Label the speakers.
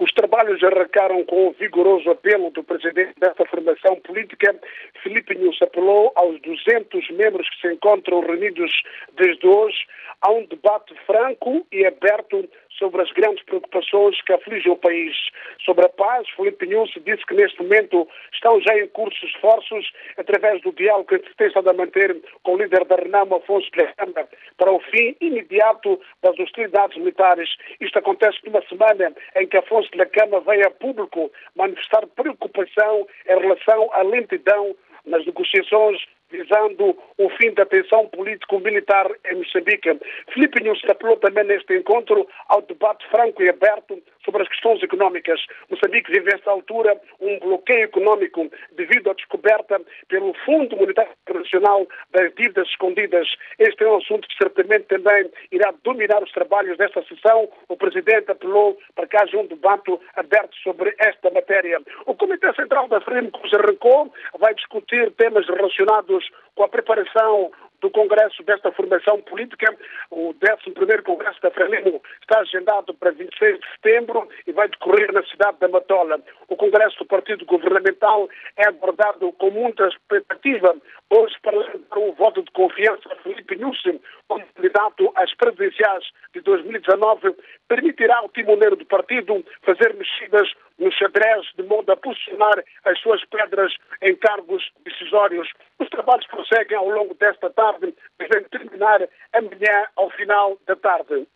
Speaker 1: Os trabalhos arrancaram com o vigoroso apelo do presidente dessa formação política. Filipe Nunes apelou aos 200 membros que se encontram reunidos desde hoje a um debate franco e aberto sobre as grandes preocupações que afligem o país. Sobre a paz, Filipe Nunes disse que neste momento estão já em curso esforços através do diálogo que se tem estado a manter com o líder da Renamo, Afonso Plehamba, para o fim imediato das hostilidades militares. Isto acontece numa semana em que Afonso de Cama veio a público manifestar preocupação em relação à lentidão nas negociações visando o fim da tensão político-militar em Moçambique. Filipe Nunes apelou também neste encontro ao debate franco e aberto sobre as questões económicas. Moçambique vive, nesta altura, um bloqueio económico devido à descoberta pelo Fundo Monetário Internacional das dívidas escondidas. Este é um assunto que certamente também irá dominar os trabalhos desta sessão. O Presidente apelou para que haja um debate aberto sobre esta matéria. O Comitê Central da FREM, que se arrancou, vai discutir temas relacionados com a preparação do Congresso desta formação política. O 11º Congresso da Frelimo está agendado para 26 de setembro e vai decorrer na cidade da Matola. O Congresso do Partido Governamental é abordado com muita expectativa hoje para um voto de confiança Felipe Nussim como candidato às presidenciais de 2019 permitirá ao timoneiro do partido fazer mexidas no xadrez de modo a posicionar as suas pedras em cargos decisórios. Os trabalhos prosseguem ao longo desta tarde, devem terminar amanhã ao final da tarde.